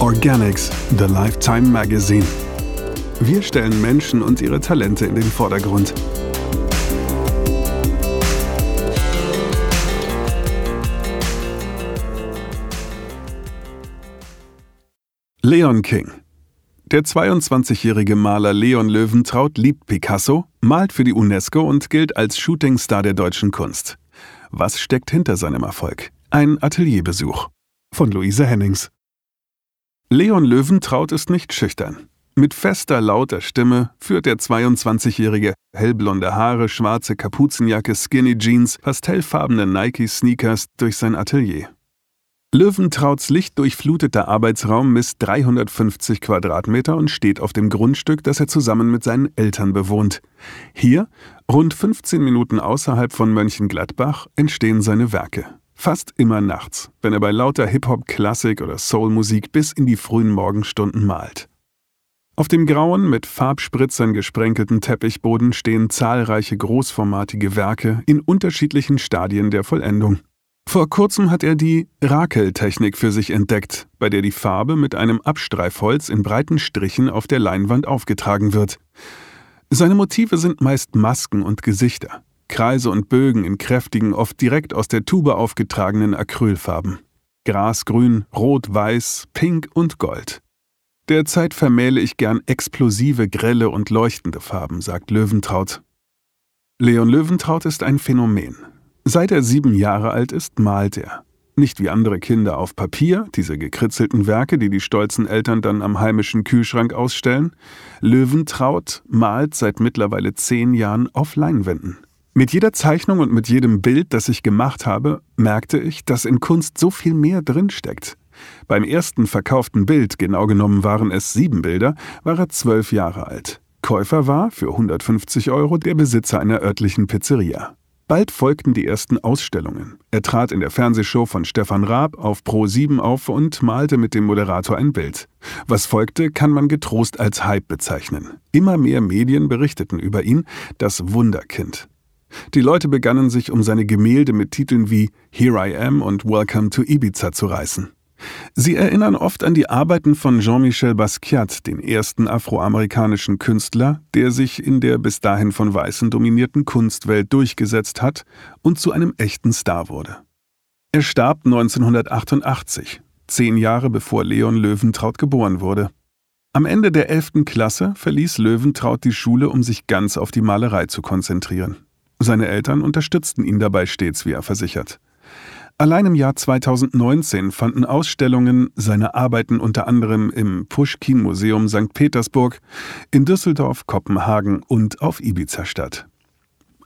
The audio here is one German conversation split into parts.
Organics, The Lifetime Magazine. Wir stellen Menschen und ihre Talente in den Vordergrund. Leon King der 22-jährige Maler Leon Löwentraut liebt Picasso, malt für die UNESCO und gilt als Shootingstar der deutschen Kunst. Was steckt hinter seinem Erfolg? Ein Atelierbesuch. Von Luise Hennings. Leon Löwentraut ist nicht schüchtern. Mit fester, lauter Stimme führt der 22-jährige hellblonde Haare, schwarze Kapuzenjacke, Skinny Jeans, pastellfarbene Nike-Sneakers durch sein Atelier. Löwentrauts lichtdurchfluteter Arbeitsraum misst 350 Quadratmeter und steht auf dem Grundstück, das er zusammen mit seinen Eltern bewohnt. Hier, rund 15 Minuten außerhalb von Mönchengladbach, entstehen seine Werke. Fast immer nachts, wenn er bei lauter Hip-Hop, Klassik oder Soul-Musik bis in die frühen Morgenstunden malt. Auf dem grauen, mit Farbspritzern gesprenkelten Teppichboden stehen zahlreiche großformatige Werke in unterschiedlichen Stadien der Vollendung. Vor kurzem hat er die Rakel-Technik für sich entdeckt, bei der die Farbe mit einem Abstreifholz in breiten Strichen auf der Leinwand aufgetragen wird. Seine Motive sind meist Masken und Gesichter, Kreise und Bögen in kräftigen, oft direkt aus der Tube aufgetragenen Acrylfarben. Grasgrün, Rot, Weiß, Pink und Gold. Derzeit vermähle ich gern explosive, grelle und leuchtende Farben, sagt Löwentraut. Leon Löwentraut ist ein Phänomen. Seit er sieben Jahre alt ist, malt er. Nicht wie andere Kinder auf Papier, diese gekritzelten Werke, die die stolzen Eltern dann am heimischen Kühlschrank ausstellen. Löwentraut malt seit mittlerweile zehn Jahren auf Leinwänden. Mit jeder Zeichnung und mit jedem Bild, das ich gemacht habe, merkte ich, dass in Kunst so viel mehr drinsteckt. Beim ersten verkauften Bild, genau genommen waren es sieben Bilder, war er zwölf Jahre alt. Käufer war, für 150 Euro, der Besitzer einer örtlichen Pizzeria. Bald folgten die ersten Ausstellungen. Er trat in der Fernsehshow von Stefan Raab auf Pro 7 auf und malte mit dem Moderator ein Bild. Was folgte, kann man getrost als Hype bezeichnen. Immer mehr Medien berichteten über ihn, das Wunderkind. Die Leute begannen sich um seine Gemälde mit Titeln wie Here I Am und Welcome to Ibiza zu reißen. Sie erinnern oft an die Arbeiten von Jean-Michel Basquiat, den ersten afroamerikanischen Künstler, der sich in der bis dahin von Weißen dominierten Kunstwelt durchgesetzt hat und zu einem echten Star wurde. Er starb 1988, zehn Jahre bevor Leon Löwentraut geboren wurde. Am Ende der 11. Klasse verließ Löwentraut die Schule, um sich ganz auf die Malerei zu konzentrieren. Seine Eltern unterstützten ihn dabei stets, wie er versichert. Allein im Jahr 2019 fanden Ausstellungen seiner Arbeiten unter anderem im Pushkin-Museum St. Petersburg, in Düsseldorf, Kopenhagen und auf Ibiza statt.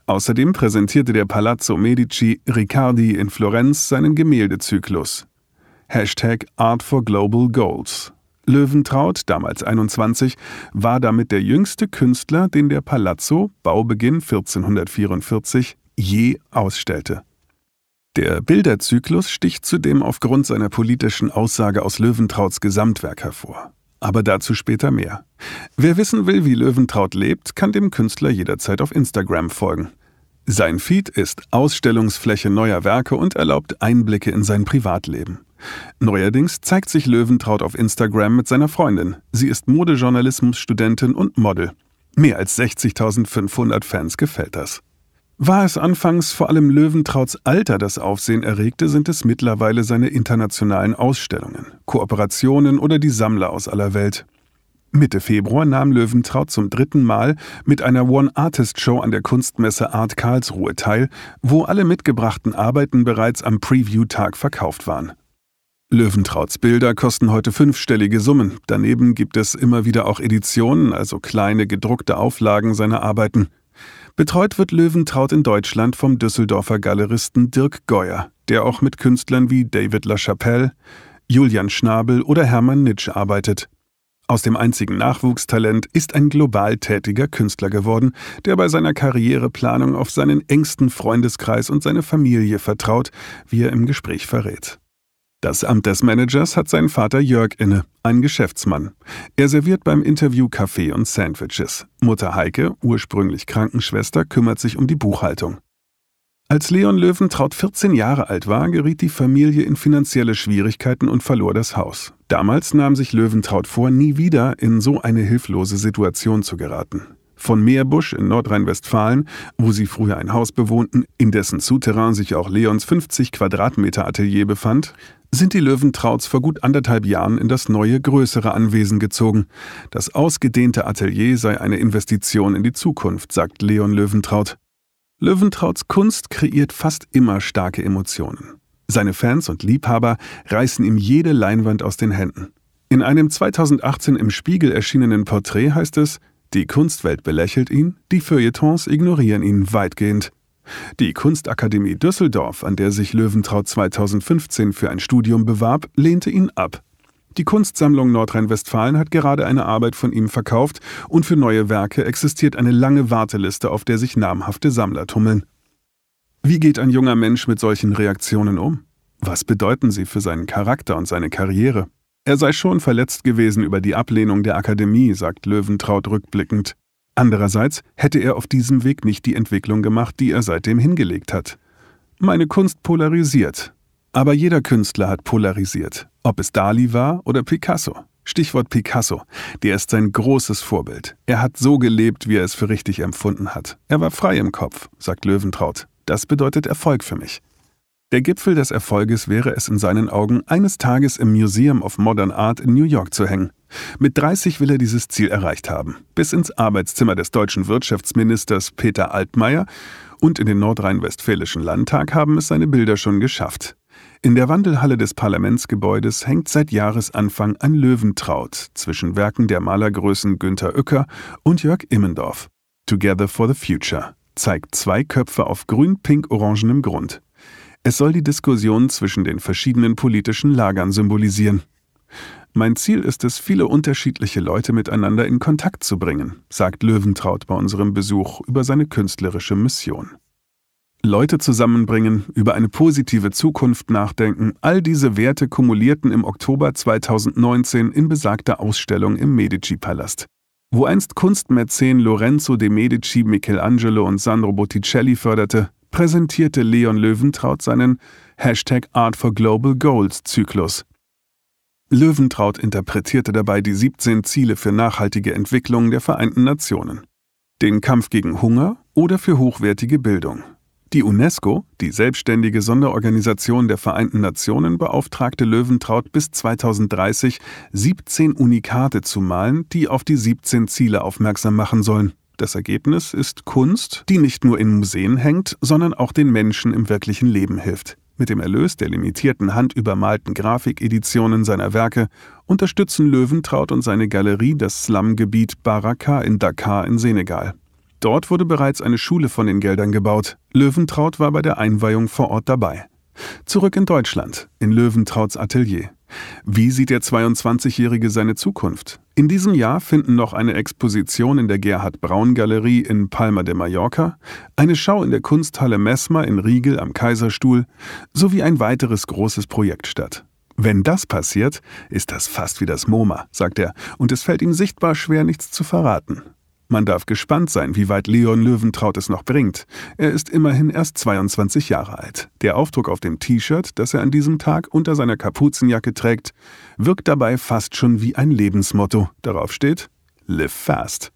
Außerdem präsentierte der Palazzo Medici Riccardi in Florenz seinen Gemäldezyklus. Hashtag Art for Global Goals. Löwentraut, damals 21, war damit der jüngste Künstler, den der Palazzo, Baubeginn 1444, je ausstellte. Der Bilderzyklus sticht zudem aufgrund seiner politischen Aussage aus Löwentrauts Gesamtwerk hervor. Aber dazu später mehr. Wer wissen will, wie Löwentraut lebt, kann dem Künstler jederzeit auf Instagram folgen. Sein Feed ist Ausstellungsfläche neuer Werke und erlaubt Einblicke in sein Privatleben. Neuerdings zeigt sich Löwentraut auf Instagram mit seiner Freundin. Sie ist Modejournalismusstudentin und Model. Mehr als 60.500 Fans gefällt das. War es anfangs vor allem Löwentrauts Alter, das Aufsehen erregte, sind es mittlerweile seine internationalen Ausstellungen, Kooperationen oder die Sammler aus aller Welt. Mitte Februar nahm Löwentraut zum dritten Mal mit einer One-Artist-Show an der Kunstmesse Art Karlsruhe teil, wo alle mitgebrachten Arbeiten bereits am Preview-Tag verkauft waren. Löwentrauts Bilder kosten heute fünfstellige Summen. Daneben gibt es immer wieder auch Editionen, also kleine gedruckte Auflagen seiner Arbeiten. Betreut wird Löwentraut in Deutschland vom Düsseldorfer Galeristen Dirk Geuer, der auch mit Künstlern wie David LaChapelle, Julian Schnabel oder Hermann Nitsch arbeitet. Aus dem einzigen Nachwuchstalent ist ein global tätiger Künstler geworden, der bei seiner Karriereplanung auf seinen engsten Freundeskreis und seine Familie vertraut, wie er im Gespräch verrät. Das Amt des Managers hat sein Vater Jörg inne, ein Geschäftsmann. Er serviert beim Interview Kaffee und Sandwiches. Mutter Heike, ursprünglich Krankenschwester, kümmert sich um die Buchhaltung. Als Leon Löwentraut 14 Jahre alt war, geriet die Familie in finanzielle Schwierigkeiten und verlor das Haus. Damals nahm sich Löwentraut vor, nie wieder in so eine hilflose Situation zu geraten. Von Meerbusch in Nordrhein-Westfalen, wo sie früher ein Haus bewohnten, in dessen Souterrain sich auch Leons 50 Quadratmeter Atelier befand, sind die Löwentrauts vor gut anderthalb Jahren in das neue, größere Anwesen gezogen. Das ausgedehnte Atelier sei eine Investition in die Zukunft, sagt Leon Löwentraut. Löwentrauts Kunst kreiert fast immer starke Emotionen. Seine Fans und Liebhaber reißen ihm jede Leinwand aus den Händen. In einem 2018 im Spiegel erschienenen Porträt heißt es, die Kunstwelt belächelt ihn, die Feuilletons ignorieren ihn weitgehend. Die Kunstakademie Düsseldorf, an der sich Löwentraut 2015 für ein Studium bewarb, lehnte ihn ab. Die Kunstsammlung Nordrhein-Westfalen hat gerade eine Arbeit von ihm verkauft und für neue Werke existiert eine lange Warteliste, auf der sich namhafte Sammler tummeln. Wie geht ein junger Mensch mit solchen Reaktionen um? Was bedeuten sie für seinen Charakter und seine Karriere? Er sei schon verletzt gewesen über die Ablehnung der Akademie, sagt Löwentraut rückblickend. Andererseits hätte er auf diesem Weg nicht die Entwicklung gemacht, die er seitdem hingelegt hat. Meine Kunst polarisiert, aber jeder Künstler hat polarisiert, ob es Dali war oder Picasso. Stichwort Picasso, der ist sein großes Vorbild. Er hat so gelebt, wie er es für richtig empfunden hat. Er war frei im Kopf, sagt Löwentraut. Das bedeutet Erfolg für mich. Der Gipfel des Erfolges wäre es in seinen Augen, eines Tages im Museum of Modern Art in New York zu hängen. Mit 30 will er dieses Ziel erreicht haben. Bis ins Arbeitszimmer des deutschen Wirtschaftsministers Peter Altmaier und in den nordrhein-westfälischen Landtag haben es seine Bilder schon geschafft. In der Wandelhalle des Parlamentsgebäudes hängt seit Jahresanfang ein Löwentraut zwischen Werken der Malergrößen Günter Uecker und Jörg Immendorf. Together for the Future zeigt zwei Köpfe auf grün-pink-orangenem Grund. Es soll die Diskussion zwischen den verschiedenen politischen Lagern symbolisieren. Mein Ziel ist es, viele unterschiedliche Leute miteinander in Kontakt zu bringen, sagt Löwentraut bei unserem Besuch über seine künstlerische Mission. Leute zusammenbringen, über eine positive Zukunft nachdenken, all diese Werte kumulierten im Oktober 2019 in besagter Ausstellung im Medici-Palast. Wo einst Kunstmäzen Lorenzo de Medici Michelangelo und Sandro Botticelli förderte, präsentierte Leon Löwentraut seinen Hashtag Art for Global Goals Zyklus. Löwentraut interpretierte dabei die 17 Ziele für nachhaltige Entwicklung der Vereinten Nationen. Den Kampf gegen Hunger oder für hochwertige Bildung. Die UNESCO, die selbstständige Sonderorganisation der Vereinten Nationen, beauftragte Löwentraut bis 2030, 17 Unikate zu malen, die auf die 17 Ziele aufmerksam machen sollen. Das Ergebnis ist Kunst, die nicht nur in Museen hängt, sondern auch den Menschen im wirklichen Leben hilft. Mit dem Erlös der limitierten handübermalten Grafikeditionen seiner Werke unterstützen Löwentraut und seine Galerie das Slumgebiet Baraka in Dakar in Senegal. Dort wurde bereits eine Schule von den Geldern gebaut. Löwentraut war bei der Einweihung vor Ort dabei. Zurück in Deutschland, in Löwentrauts Atelier. Wie sieht der 22-Jährige seine Zukunft? In diesem Jahr finden noch eine Exposition in der Gerhard Braun Galerie in Palma de Mallorca, eine Schau in der Kunsthalle Messmer in Riegel am Kaiserstuhl sowie ein weiteres großes Projekt statt. Wenn das passiert, ist das fast wie das MoMA, sagt er, und es fällt ihm sichtbar schwer, nichts zu verraten. Man darf gespannt sein, wie weit Leon Löwentraut es noch bringt. Er ist immerhin erst 22 Jahre alt. Der Aufdruck auf dem T-Shirt, das er an diesem Tag unter seiner Kapuzenjacke trägt, wirkt dabei fast schon wie ein Lebensmotto. Darauf steht Live Fast.